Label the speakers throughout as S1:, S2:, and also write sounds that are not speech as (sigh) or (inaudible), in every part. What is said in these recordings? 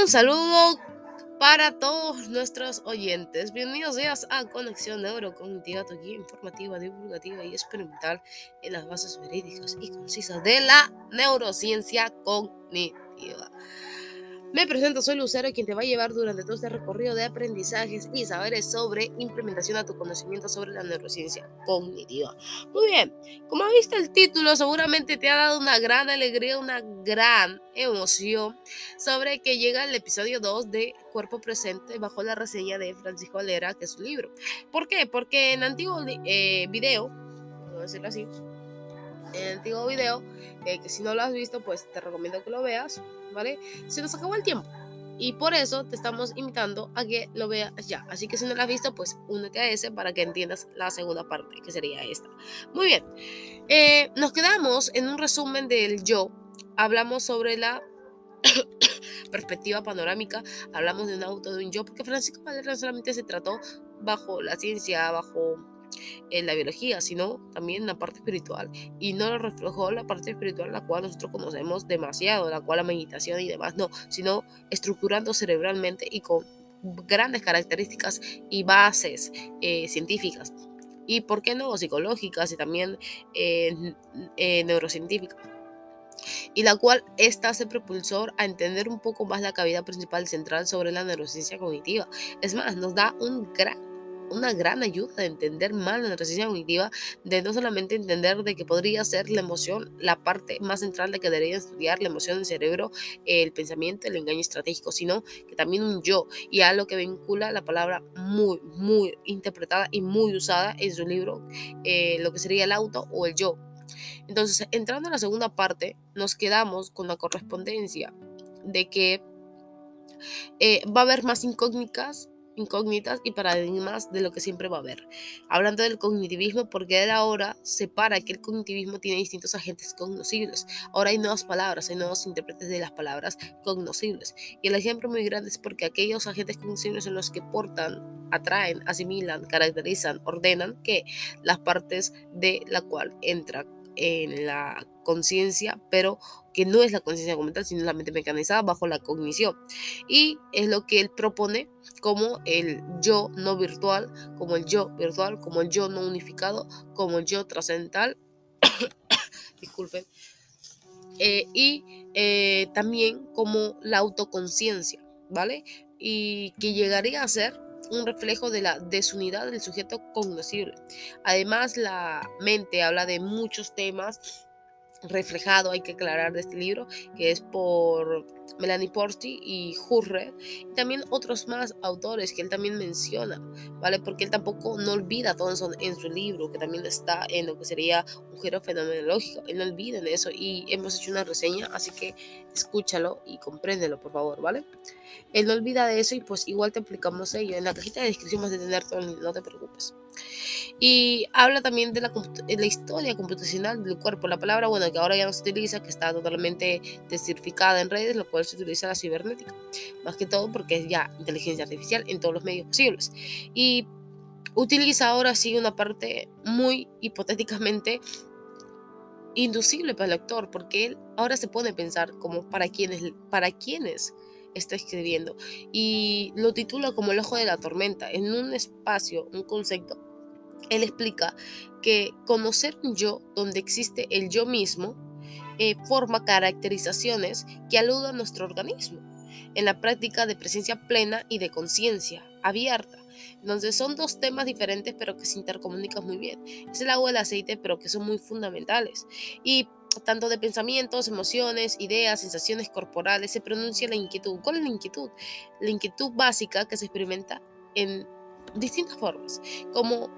S1: Un saludo para todos nuestros oyentes. Bienvenidos a Conexión tu guía informativa, divulgativa y experimental en las bases verídicas y concisas de la neurociencia cognitiva. Me presento, soy Lucero, quien te va a llevar durante todo este recorrido de aprendizajes y saberes sobre implementación a tu conocimiento sobre la neurociencia cognitiva. Muy bien, como visto el título, seguramente te ha dado una gran alegría, una gran emoción sobre que llega el episodio 2 de Cuerpo Presente bajo la reseña de Francisco Valera, que es su libro. ¿Por qué? Porque en antiguo eh, video, a decirlo así, el antiguo video, eh, que si no lo has visto, pues te recomiendo que lo veas ¿vale? Se nos acabó el tiempo. Y por eso te estamos invitando a que lo veas ya. Así que si no lo has visto, pues únete a ese para que entiendas la segunda parte, que sería esta. Muy bien. Eh, nos quedamos en un resumen del yo. Hablamos sobre la (coughs) perspectiva panorámica. Hablamos de un auto, de un yo, porque Francisco Valera solamente se trató bajo la ciencia, bajo en la biología, sino también en la parte espiritual. Y no lo reflejó la parte espiritual, la cual nosotros conocemos demasiado, la cual la meditación y demás, no, sino estructurando cerebralmente y con grandes características y bases eh, científicas. Y por qué no, psicológicas y también eh, eh, neurocientíficas y la cual esta hace propulsor a entender un poco más la cavidad principal central sobre la neurociencia cognitiva. Es más, nos da un gran una gran ayuda de entender más la neurociencia cognitiva, de no solamente entender de que podría ser la emoción la parte más central de que debería estudiar la emoción del cerebro, el pensamiento, el engaño estratégico, sino que también un yo y algo que vincula la palabra muy, muy interpretada y muy usada en su libro, eh, lo que sería el auto o el yo. Entonces, entrando en la segunda parte, nos quedamos con la correspondencia de que eh, va a haber más incógnitas incógnitas y paradigmas de lo que siempre va a haber. Hablando del cognitivismo, porque él ahora separa que el cognitivismo tiene distintos agentes cognoscibles. Ahora hay nuevas palabras, hay nuevos intérpretes de las palabras cognoscibles. Y el ejemplo muy grande es porque aquellos agentes cognoscibles son los que portan, atraen, asimilan, caracterizan, ordenan que las partes de la cual entra en la conciencia, pero que no es la conciencia como tal, sino la mente mecanizada bajo la cognición. Y es lo que él propone como el yo no virtual, como el yo virtual, como el yo no unificado, como el yo trascendental. (coughs) Disculpen. Eh, y eh, también como la autoconciencia, ¿vale? Y que llegaría a ser un reflejo de la desunidad del sujeto cognoscible. Además, la mente habla de muchos temas reflejado, hay que aclarar de este libro, que es por Melanie Porty y Hurre, y también otros más autores que él también menciona, ¿vale? Porque él tampoco no olvida todo eso en su libro, que también está en lo que sería un giro fenomenológico, él no olvida en eso, y hemos hecho una reseña, así que escúchalo y compréndelo, por favor, ¿vale? Él no olvida de eso y pues igual te explicamos ello, en la cajita de descripción vas a tener todo, no te preocupes. Y habla también de la, la, historia computacional del cuerpo. La palabra, bueno, que ahora ya no se utiliza, que está totalmente desertificada en redes, lo cual se utiliza la cibernética. Más que todo porque es ya inteligencia artificial en todos los medios posibles. Y utiliza ahora sí una parte muy hipotéticamente inducible para el lector, porque él ahora se a pensar como para quiénes, para quiénes está escribiendo y lo titula como el ojo de la tormenta en un espacio, un concepto él explica que conocer un yo donde existe el yo mismo eh, forma caracterizaciones que aluden a nuestro organismo en la práctica de presencia plena y de conciencia abierta. Entonces son dos temas diferentes pero que se intercomunican muy bien. Es el agua y el aceite pero que son muy fundamentales. Y tanto de pensamientos, emociones, ideas, sensaciones corporales, se pronuncia la inquietud. ¿Cuál es la inquietud? La inquietud básica que se experimenta en distintas formas, como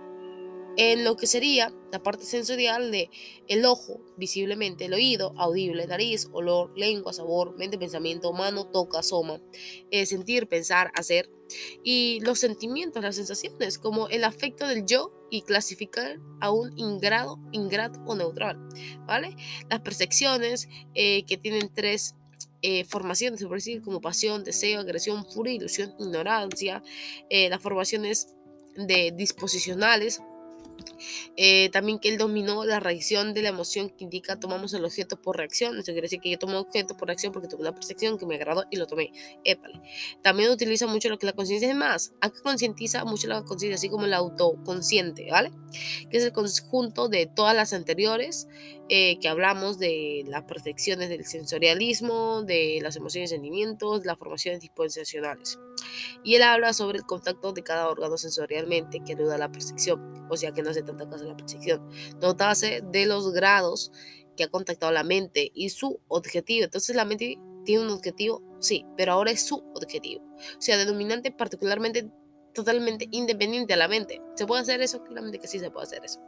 S1: en lo que sería la parte sensorial de el ojo, visiblemente, el oído, audible, nariz, olor, lengua, sabor, mente, pensamiento, mano, toca, soma, eh, sentir, pensar, hacer, y los sentimientos, las sensaciones, como el afecto del yo y clasificar a un ingrado, ingrato o neutral, ¿vale? Las percepciones eh, que tienen tres eh, formaciones, por como pasión, deseo, agresión, furia, ilusión, ignorancia, las formaciones de disposicionales, Eh, también que él dominó la reacción de la emoción que indica tomamos el objeto por reacción. Eso quiere decir que yo tomo objeto por reacción porque tuve una percepción que me agradó y lo tomé. Épale. También utiliza mucho lo que la conciencia es más. Acá concientiza mucho la conciencia, así como el autoconsciente, ¿vale? Que es el conjunto de todas las anteriores eh, que hablamos de las percepciones del sensorialismo, de las emociones y sentimientos, las formaciones disposicionales. Y él habla sobre el contacto de cada órgano sensorialmente que ayuda a la percepción, o sea que no se trata de la percepción. Notase de los grados que ha contactado la mente y su objetivo. Entonces la mente tiene un objetivo, sí, pero ahora es su objetivo. O sea, denominante particularmente totalmente independiente a la mente. ¿Se puede hacer eso? Claramente que sí se puede hacer eso.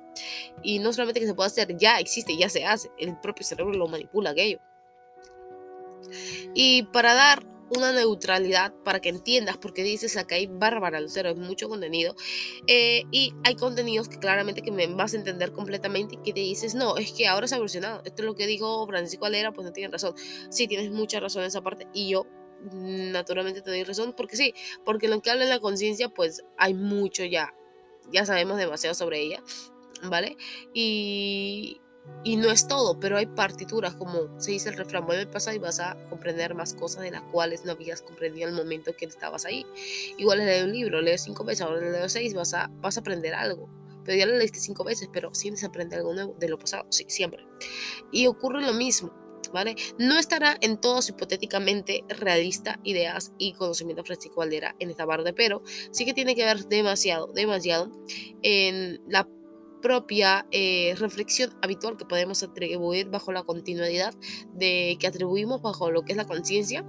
S1: Y no solamente que se puede hacer, ya existe, ya se hace. El propio cerebro lo manipula aquello. Y para dar una neutralidad para que entiendas, porque dices acá hay bárbara lucero, es mucho contenido. Eh, y hay contenidos que claramente que me vas a entender completamente y que te dices, no, es que ahora se ha evolucionado. Esto es lo que dijo Francisco Alera, pues no tienes razón. Sí, tienes mucha razón en esa parte y yo naturalmente te doy razón, porque sí, porque lo que habla de la conciencia, pues hay mucho ya, ya sabemos demasiado sobre ella, ¿vale? Y, y no es todo, pero hay partituras, como se dice el refrán, vuelve el pasado y vas a comprender más cosas de las cuales no habías comprendido en el momento que estabas ahí. Igual leer un libro, lees cinco veces, ahora lees seis, vas a, vas a aprender algo. Pero ya lo leíste cinco veces, pero sientes aprender algo nuevo de lo pasado, sí, siempre. Y ocurre lo mismo, ¿vale? No estará en todos hipotéticamente realista ideas y conocimiento fresco en esta parte, pero sí que tiene que ver demasiado, demasiado en la propia eh, reflexión habitual que podemos atribuir bajo la continuidad de que atribuimos bajo lo que es la conciencia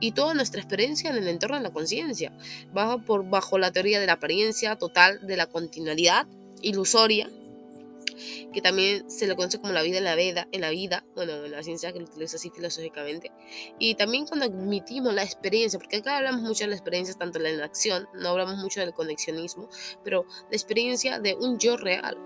S1: y toda nuestra experiencia en el entorno de la conciencia, bajo, por, bajo la teoría de la apariencia total de la continuidad ilusoria que también se le conoce como la vida en la vida, en la vida, bueno, en la ciencia que lo utiliza así filosóficamente, y también cuando admitimos la experiencia, porque acá hablamos mucho de la experiencia, tanto en la acción, no hablamos mucho del conexionismo, pero la experiencia de un yo real,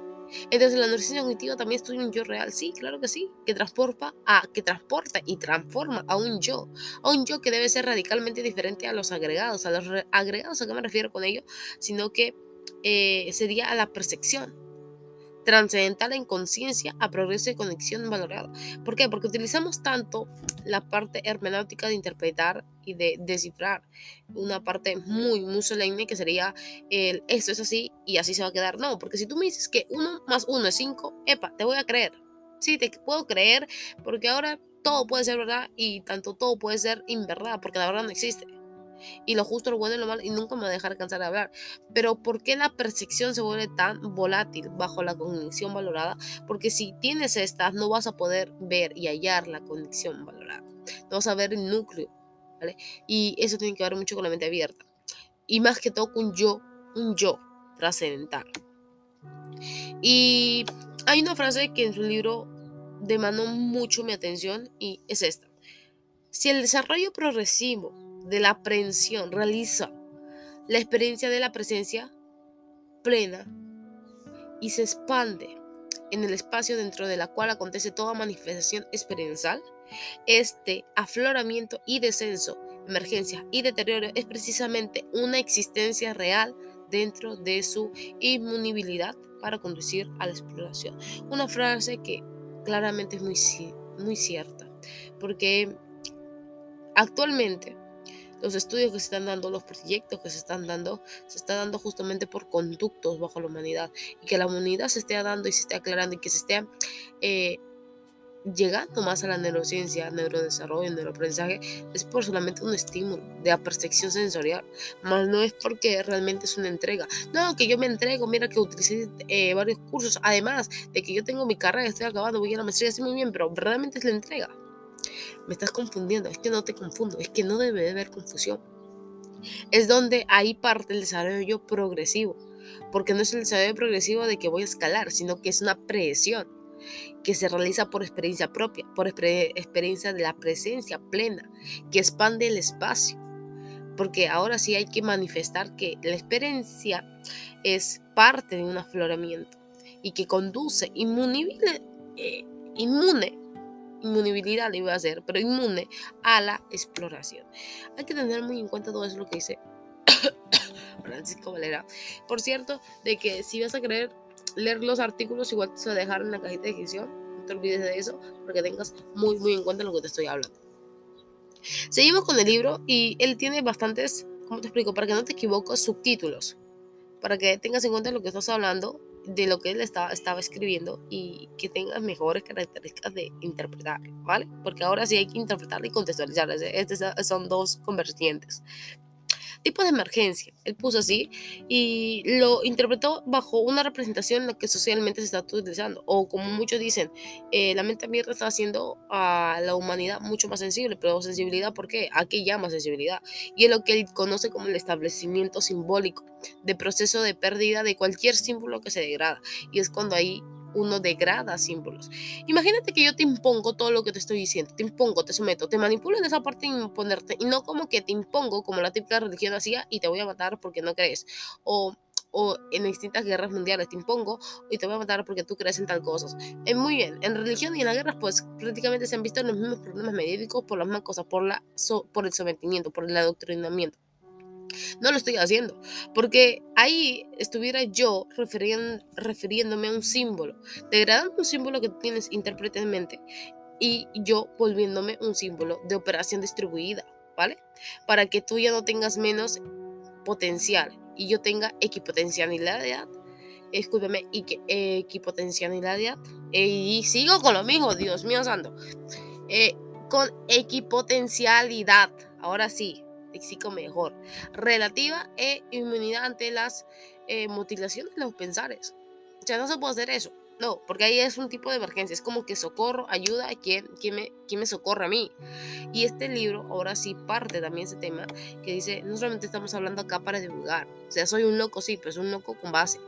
S1: entonces la neurociencia cognitiva también estudia un yo real, sí, claro que sí, que transporta, a, que transporta y transforma a un yo, a un yo que debe ser radicalmente diferente a los agregados, a los agregados a qué me refiero con ello, sino que eh, sería a la percepción trascendental en conciencia a progreso y conexión valorada. ¿Por qué? Porque utilizamos tanto la parte hermenéutica de interpretar y de descifrar una parte muy, muy solemne que sería el esto es así y así se va a quedar. No, porque si tú me dices que uno más uno es cinco, epa, te voy a creer. Sí, te puedo creer porque ahora todo puede ser verdad y tanto todo puede ser inverdad porque la verdad no existe y lo justo, lo bueno y lo malo, y nunca me voy a dejar cansar de hablar. Pero ¿por qué la percepción se vuelve tan volátil bajo la cognición valorada? Porque si tienes estas, no vas a poder ver y hallar la cognición valorada. No vas a ver el núcleo, ¿vale? Y eso tiene que ver mucho con la mente abierta. Y más que todo con un yo, un yo trascendental. Y hay una frase que en su libro demandó mucho mi atención y es esta. Si el desarrollo progresivo de la aprehensión realiza la experiencia de la presencia plena y se expande en el espacio dentro de la cual acontece toda manifestación experiencial, este afloramiento y descenso, emergencia y deterioro es precisamente una existencia real dentro de su inmunibilidad para conducir a la exploración. Una frase que claramente es muy, muy cierta, porque actualmente los estudios que se están dando, los proyectos que se están dando, se está dando justamente por conductos bajo la humanidad y que la humanidad se esté dando y se esté aclarando y que se esté eh, llegando más a la neurociencia, neurodesarrollo, neuroaprendizaje, es por solamente un estímulo de la percepción sensorial, más no es porque realmente es una entrega. No, que yo me entrego, mira que utilicé eh, varios cursos, además de que yo tengo mi carrera, estoy acabando, voy a la maestría, muy bien, pero realmente es la entrega me estás confundiendo, es que no te confundo, es que no debe de haber confusión. Es donde ahí parte el desarrollo progresivo, porque no es el desarrollo progresivo de que voy a escalar, sino que es una presión que se realiza por experiencia propia, por experiencia de la presencia plena, que expande el espacio. Porque ahora sí hay que manifestar que la experiencia es parte de un afloramiento y que conduce inmune, eh, inmune inmunibilidad le iba a hacer, pero inmune a la exploración. Hay que tener muy en cuenta todo eso lo que dice (coughs) Francisco Valera. Por cierto, de que si vas a creer leer los artículos, igual te voy a dejar en la cajita de descripción. No te olvides de eso, porque tengas muy, muy en cuenta lo que te estoy hablando. Seguimos con el libro y él tiene bastantes, ¿cómo te explico? Para que no te equivoques, subtítulos. Para que tengas en cuenta lo que estás hablando, de lo que él estaba, estaba escribiendo y que tengas mejores características de interpretar, ¿vale? Porque ahora sí hay que interpretar y contextualizar. Estos son dos convertientes tipo de emergencia. Él puso así y lo interpretó bajo una representación en la que socialmente se está utilizando. O como muchos dicen, eh, la mente abierta está haciendo a la humanidad mucho más sensible. Pero sensibilidad, ¿por qué? ¿A qué llama sensibilidad? Y es lo que él conoce como el establecimiento simbólico de proceso de pérdida de cualquier símbolo que se degrada. Y es cuando ahí uno degrada símbolos. Imagínate que yo te impongo todo lo que te estoy diciendo, te impongo, te someto, te manipulo en esa parte de imponerte y no como que te impongo como la típica religión hacía y te voy a matar porque no crees. O o en distintas guerras mundiales te impongo y te voy a matar porque tú crees en tal cosa. Es muy bien. En religión y en las guerras, pues prácticamente se han visto los mismos problemas médicos por las mismas cosas, por, la, por el sometimiento, por el adoctrinamiento. No lo estoy haciendo, porque ahí estuviera yo refiriéndome a un símbolo, degradando un símbolo que tienes intérpretemente y yo volviéndome un símbolo de operación distribuida, ¿vale? Para que tú ya no tengas menos potencial y yo tenga equipotencialidad, escúchame, equipotencialidad, y sigo con lo mismo, Dios mío santo, eh, con equipotencialidad, ahora sí, léxico mejor, relativa e inmunidad ante las eh, mutilaciones de los pensares. O sea, no se puede hacer eso. No, porque ahí es un tipo de emergencia. Es como que socorro, ayuda a quien, quien, me, quien me socorre a mí. Y este libro ahora sí parte también ese tema que dice, no solamente estamos hablando acá para divulgar. O sea, soy un loco, sí, pero es un loco con base.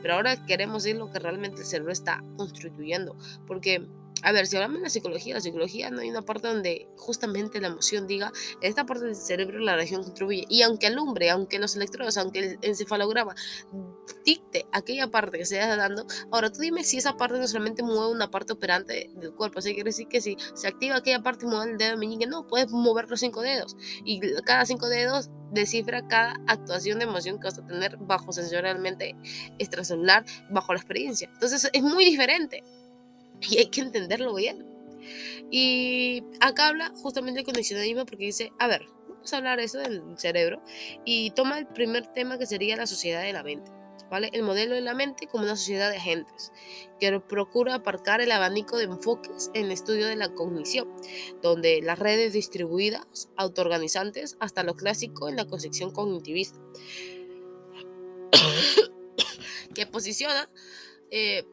S1: Pero ahora queremos decir lo que realmente el cerebro está constituyendo. Porque a ver, si hablamos de la psicología, la psicología no hay una parte donde justamente la emoción diga, esta parte del cerebro la región contribuye. Y aunque alumbre, aunque los electrodos, aunque el encefalograma dicte aquella parte que se está dando, ahora tú dime si esa parte no solamente mueve una parte operante del cuerpo. Así quiere decir que si se activa aquella parte y mueve el dedo meñique, no, puedes mover los cinco dedos. Y cada cinco dedos descifra cada actuación de emoción que vas a tener bajo sensorialmente extracelular, bajo la experiencia. Entonces es muy diferente. Y hay que entenderlo bien. Y acá habla justamente el condicionalismo porque dice, a ver, vamos a hablar eso del cerebro y toma el primer tema que sería la sociedad de la mente. ¿Vale? El modelo de la mente como una sociedad de agentes que procura aparcar el abanico de enfoques en el estudio de la cognición, donde las redes distribuidas, autoorganizantes, hasta lo clásico en la concepción cognitivista, (coughs) que posiciona eh,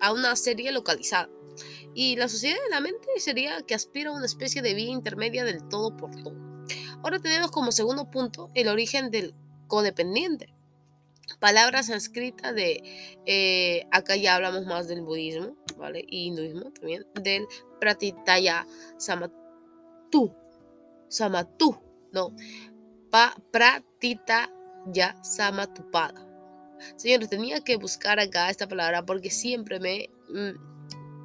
S1: a una serie localizada. Y la sociedad de la mente sería que aspira a una especie de vía intermedia del todo por todo. Ahora tenemos como segundo punto el origen del codependiente. Palabra sánscrita de, eh, acá ya hablamos más del budismo, ¿vale? Y hinduismo también, del pratitaya samatu, samatu, no, pa, pratitaya samatupada Señores, tenía que buscar acá esta palabra porque siempre me, mm,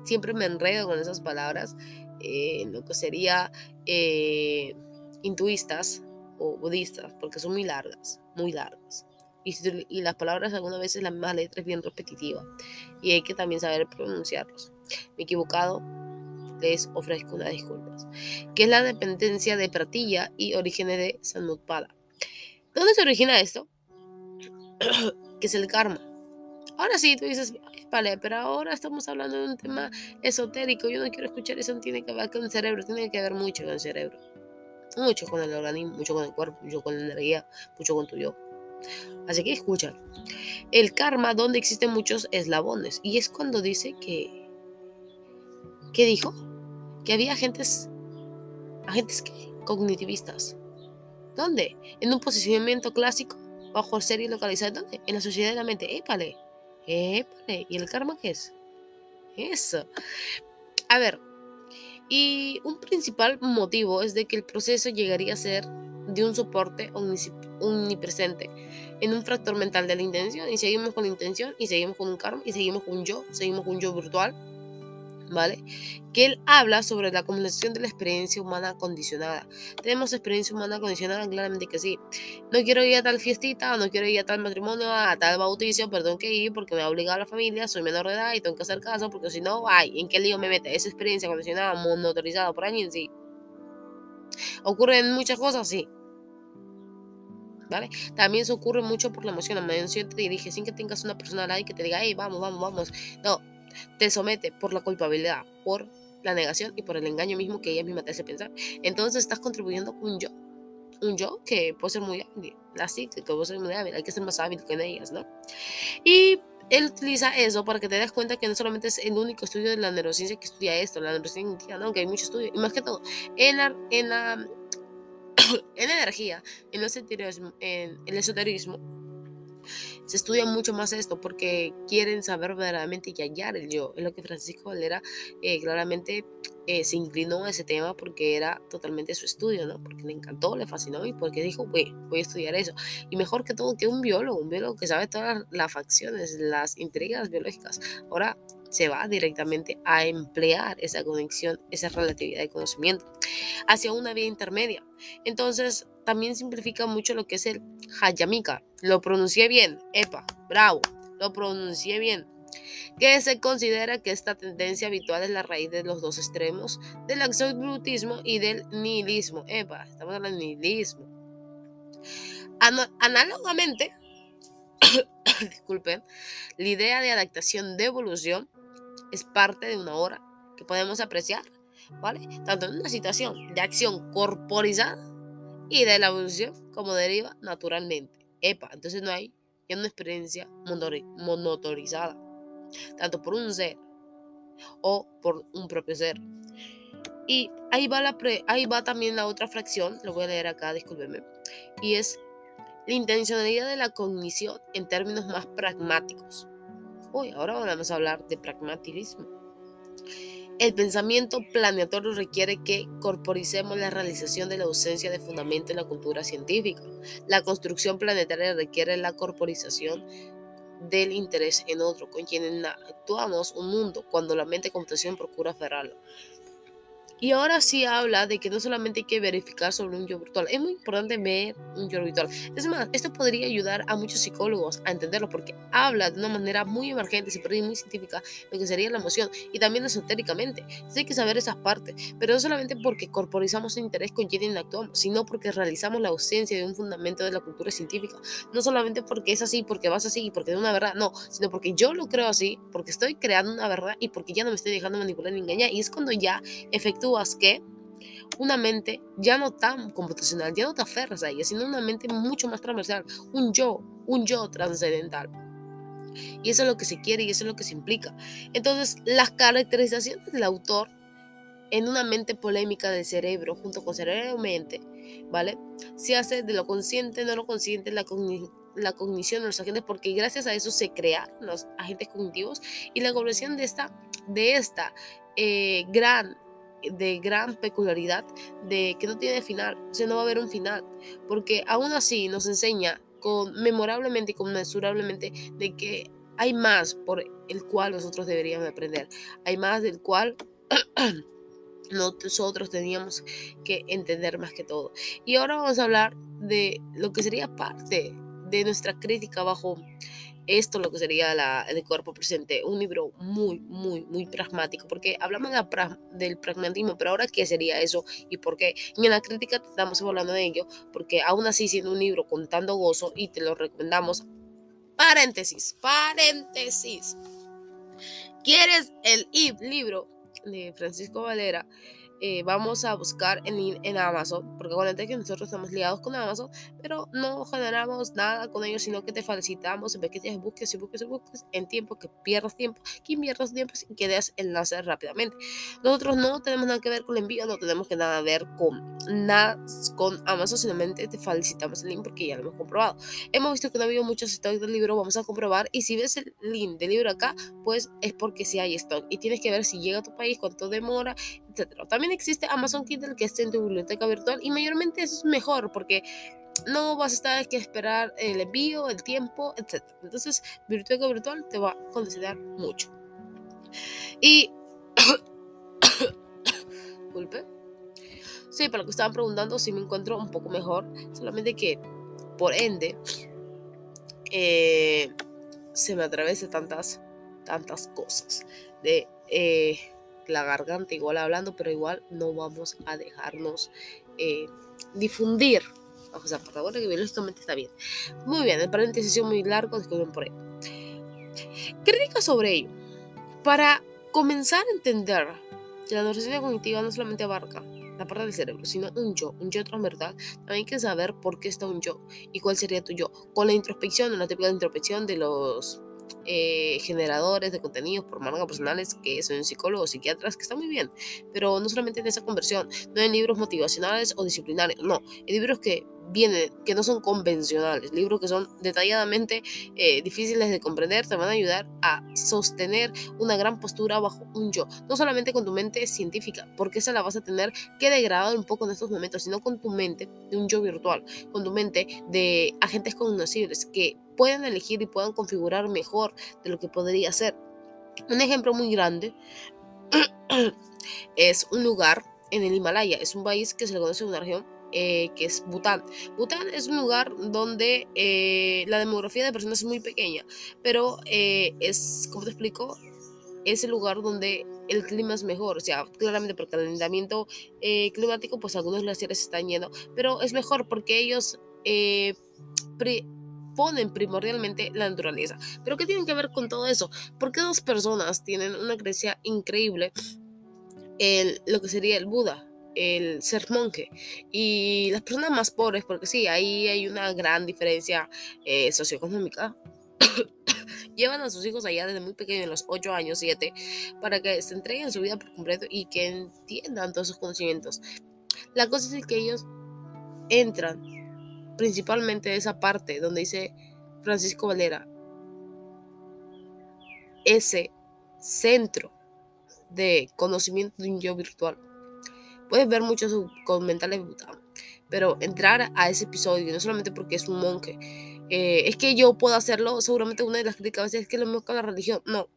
S1: siempre me enredo con esas palabras, eh, lo que sería eh, hinduistas o budistas, porque son muy largas, muy largas. Y, y, las palabras algunas veces la misma letra es bien repetitiva y hay que también saber pronunciarlos. Me he equivocado, les ofrezco una disculpas. ¿Qué es la dependencia de Pratilla y orígenes de Samutpada? ¿Dónde se origina esto? (coughs) que es el karma. Ahora sí, tú dices, vale, pero ahora estamos hablando de un tema esotérico, yo no quiero escuchar eso, tiene que ver con el cerebro, tiene que ver mucho con el cerebro. Mucho con el organismo, mucho con el cuerpo, mucho con la energía, mucho con tu yo. Así que escucha. El karma, donde existen muchos eslabones. Y es cuando dice que... ¿Qué dijo? Que había agentes... Agentes ¿qué? Cognitivistas. ¿Dónde? En un posicionamiento clásico bajo serie localizada. ¿Dónde? En la sociedad de la mente. Épale. Épale. ¿Y el karma qué es? Eso. A ver. Y un principal motivo es de que el proceso llegaría a ser de un soporte omnipresente en un fractor mental de la intención. Y seguimos con la intención, y seguimos con un karma, y seguimos con un yo, seguimos con un yo virtual. ¿Vale? Que él habla sobre la combinación de la experiencia humana condicionada. ¿Tenemos experiencia humana condicionada? Claramente que sí. No quiero ir a tal fiestita, no quiero ir a tal matrimonio, a tal bautizo, tengo que ir porque me ha obligado la familia, soy menor de edad y tengo que hacer caso porque si no, ay, ¿en qué lío me mete? Esa experiencia condicionada, monotorizada por alguien, sí. ¿Ocurren muchas cosas? Sí. ¿Vale? También se ocurre mucho por la emoción. La emoción te dirige sin que tengas una persona al lado y que te diga, hey, vamos, vamos, vamos. No, te somete por la culpabilidad, por la negación y por el engaño mismo que ella misma te hace pensar. Entonces estás contribuyendo con un yo. Un yo que puede ser muy hábil, así que puede ser muy hábil, hay que ser más hábil que ellas, ¿no? Y él utiliza eso para que te des cuenta que no solamente es el único estudio de la neurociencia que estudia esto, la neurociencia, ¿no? Que hay muchos estudios, y más que todo, en la, en la, (coughs) en energía, en, los en el esoterismo, se estudia mucho más esto porque quieren saber verdaderamente y hallar el yo. Es lo que Francisco Valera eh, claramente eh, se inclinó a ese tema porque era totalmente su estudio, ¿no? Porque le encantó, le fascinó y porque dijo, voy, voy a estudiar eso. Y mejor que todo que un biólogo, un biólogo que sabe todas las facciones, las intrigas biológicas. Ahora se va directamente a emplear esa conexión, esa relatividad de conocimiento hacia una vía intermedia. Entonces, también simplifica mucho lo que es el Hayamika. Lo pronuncié bien, epa, bravo, lo pronuncié bien. Que se considera que esta tendencia habitual es la raíz de los dos extremos del absolutismo y del nihilismo. Epa, estamos hablando de nihilismo. análogamente, (coughs) disculpen, la idea de adaptación de evolución es parte de una hora que podemos apreciar, ¿vale? Tanto en una situación de acción corporizada y de la evolución como deriva naturalmente. Epa, entonces no hay ya una experiencia monotorizada, tanto por un ser o por un propio ser. Y ahí va, la ahí va también la otra fracción, lo voy a leer acá, discúlpenme, y es la intencionalidad de la cognición en términos más pragmáticos. Uy, ahora vamos a hablar de pragmatismo. El pensamiento planeatorio requiere que corporicemos la realización de la ausencia de fundamento en la cultura científica. La construcción planetaria requiere la corporización del interés en otro, con quien actuamos un mundo cuando la mente computación procura aferrarlo. Y ahora sí habla de que no solamente hay que verificar sobre un yo virtual, es muy importante ver un yo virtual. Es más, esto podría ayudar a muchos psicólogos a entenderlo porque habla de una manera muy emergente y muy científica lo que sería la emoción y también esotéricamente. hay que saber esas partes, pero no solamente porque corporizamos el interés con quien actuamos, sino porque realizamos la ausencia de un fundamento de la cultura científica. No solamente porque es así, porque vas así y porque es una verdad, no, sino porque yo lo creo así, porque estoy creando una verdad y porque ya no me estoy dejando manipular ni engañar. Y es cuando ya efectúo que una mente ya no tan computacional, ya no te aferras a ella, sino una mente mucho más transversal, un yo, un yo trascendental. Y eso es lo que se quiere y eso es lo que se implica. Entonces, las caracterizaciones del autor en una mente polémica del cerebro, junto con cerebro-mente, ¿vale? Se hace de lo consciente, no lo consciente, la, la cognición de los agentes, porque gracias a eso se crean los agentes cognitivos y la cognición de esta, de esta eh, gran de gran peculiaridad de que no tiene final, o sea, no va a haber un final, porque aún así nos enseña con, memorablemente y conmensurablemente de que hay más por el cual nosotros deberíamos aprender, hay más del cual (clears throat) nosotros teníamos que entender más que todo. Y ahora vamos a hablar de lo que sería parte de nuestra crítica bajo esto lo que sería la, el cuerpo presente, un libro muy, muy, muy pragmático, porque hablamos del pragmatismo, pero ahora qué sería eso y por qué. en la crítica estamos hablando de ello, porque aún así siendo un libro con tanto gozo y te lo recomendamos. Paréntesis, paréntesis. ¿Quieres el libro de Francisco Valera? Eh, vamos a buscar en, en Amazon, porque es que nosotros estamos liados con Amazon, pero no generamos nada con ellos, sino que te felicitamos en vez que te busques y busques y busques en tiempo, que pierdas tiempo, que inviertas tiempo y que des enlaces rápidamente. Nosotros no tenemos nada que ver con el envío, no tenemos que nada ver con nada con Amazon, simplemente te felicitamos el link porque ya lo hemos comprobado. Hemos visto que no ha habido muchos stocks del libro, vamos a comprobar y si ves el link del libro acá, pues es porque sí hay stock y tienes que ver si llega a tu país, cuánto demora, etc. También existe Amazon Kindle que está en tu biblioteca virtual y mayormente eso es mejor porque no vas a estar que esperar el envío, el tiempo, etc. Entonces, biblioteca virtual te va a considerar mucho. Y (coughs) Disculpe. Sí, para lo que estaban preguntando, sí me encuentro un poco mejor. Solamente que, por ende, eh, se me atraviesa tantas, tantas cosas. De eh, la garganta igual hablando, pero igual no vamos a dejarnos eh, difundir. O sea, por favor, que biológicamente está bien. Muy bien, el paréntesis es muy largo, disculpen por ello. Crítica sobre ello. Para comenzar a entender que la neurociencia cognitiva no solamente abarca la parte del cerebro, sino un yo, un yo transversal, también hay que saber por qué está un yo y cuál sería tu yo. Con la introspección, la típica introspección de los eh, generadores de contenidos por marca personales que son psicólogos, psiquiatras, que está muy bien, pero no solamente en esa conversión, no en libros motivacionales o disciplinarios, no, en libros que vienen, que no son convencionales, libros que son detalladamente eh, difíciles de comprender, te van a ayudar a sostener una gran postura bajo un yo, no solamente con tu mente científica, porque esa la vas a tener que degradar un poco en estos momentos, sino con tu mente de un yo virtual, con tu mente de agentes cognoscibles que puedan elegir y puedan configurar mejor de lo que podría ser. Un ejemplo muy grande (clears throat) es un lugar en el Himalaya, es un país que se le conoce una región eh, que es Bután. Bután es un lugar donde eh, la demografía de personas es muy pequeña, pero eh, es, como te explico, es el lugar donde el clima es mejor, o sea, claramente el calentamiento climático, pues algunos glaciares están yendo, pero es mejor porque ellos ponen primordialmente la naturaleza. Pero ¿qué tienen que ver con todo eso? Porque dos personas tienen una creencia increíble en lo que sería el Buda, el ser monje. Y las personas más pobres, porque sí, ahí hay una gran diferencia eh, socioeconómica. (coughs) llevan a sus hijos allá desde muy pequeños, los 8 años, 7, para que se entreguen su vida por completo y que entiendan todos esos conocimientos. La cosa es que ellos entran principalmente esa parte donde dice Francisco Valera, ese centro de conocimiento de un yo virtual. Puedes ver muchos comentarios pero entrar a ese episodio, no solamente porque es un monje, eh, es que yo puedo hacerlo, seguramente una de las críticas es que lo mismo con la religión, no,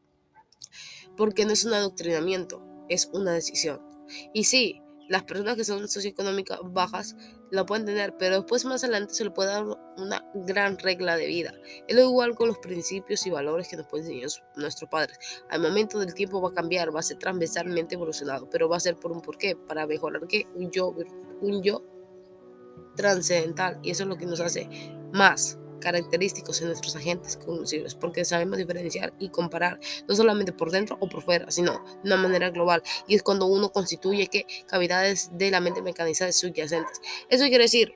S1: porque no es un adoctrinamiento, es una decisión. Y sí, las personas que son socioeconómicas bajas lo pueden tener, pero después más adelante se le puede dar una gran regla de vida. Es lo igual con los principios y valores que nos pueden enseñar nuestros padres. Al momento del tiempo va a cambiar, va a ser transversalmente evolucionado, pero va a ser por un porqué, para mejorar que un yo, un yo trascendental, y eso es lo que nos hace más característicos en nuestros agentes cognitivos, porque sabemos diferenciar y comparar, no solamente por dentro o por fuera, sino de una manera global. Y es cuando uno constituye que cavidades de la mente mecanizada subyacentes. Eso quiere decir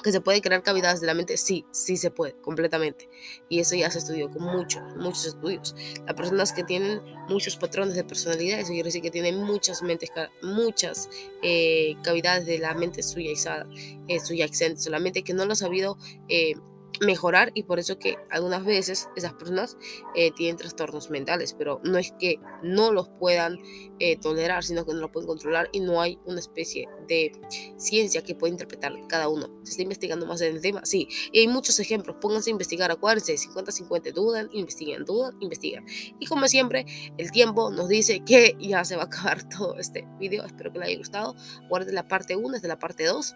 S1: que se puede crear cavidades de la mente, sí, sí se puede, completamente. Y eso ya se estudió con muchos, muchos estudios. Las personas que tienen muchos patrones de personalidad, eso quiere decir que tienen muchas mentes, muchas eh, cavidades de la mente subyacente, eh, solamente que no lo ha sabido eh, mejorar y por eso que algunas veces esas personas eh, tienen trastornos mentales, pero no es que no los puedan eh, tolerar, sino que no los pueden controlar y no hay una especie de ciencia que pueda interpretar cada uno. ¿Se está investigando más en el tema? Sí, y hay muchos ejemplos, pónganse a investigar, acuérdense, 50-50, dudan, investiguen, dudan, investigan. Y como siempre, el tiempo nos dice que ya se va a acabar (laughs) todo este video, espero que les haya gustado, guarden la parte 1 desde la parte 2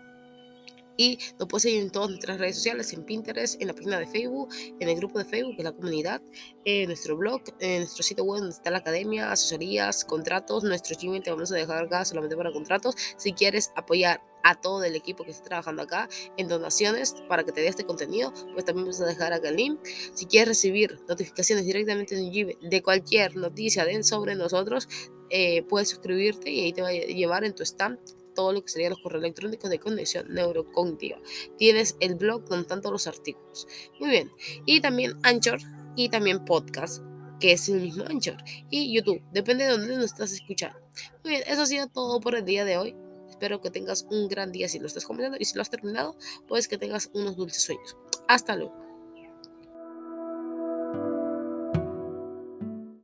S1: y nos puedes seguir en todas nuestras redes sociales, en Pinterest, en la página de Facebook, en el grupo de Facebook, en la comunidad, en nuestro blog, en nuestro sitio web donde está la academia, asesorías, contratos, nuestro Gmail te vamos a dejar acá solamente para contratos. Si quieres apoyar a todo el equipo que está trabajando acá en donaciones para que te dé este contenido, pues también vamos a dejar acá el link. Si quieres recibir notificaciones directamente en Gmail de cualquier noticia de sobre nosotros, eh, puedes suscribirte y ahí te va a llevar en tu stand todo lo que serían los correos electrónicos de conexión neurocognitiva. Tienes el blog con tantos los artículos. Muy bien. Y también Anchor y también podcast, que es el mismo Anchor. Y YouTube, depende de dónde nos estás escuchando. Muy bien, eso ha sido todo por el día de hoy. Espero que tengas un gran día si lo estás comentando y si lo has terminado, pues que tengas unos dulces sueños. Hasta luego.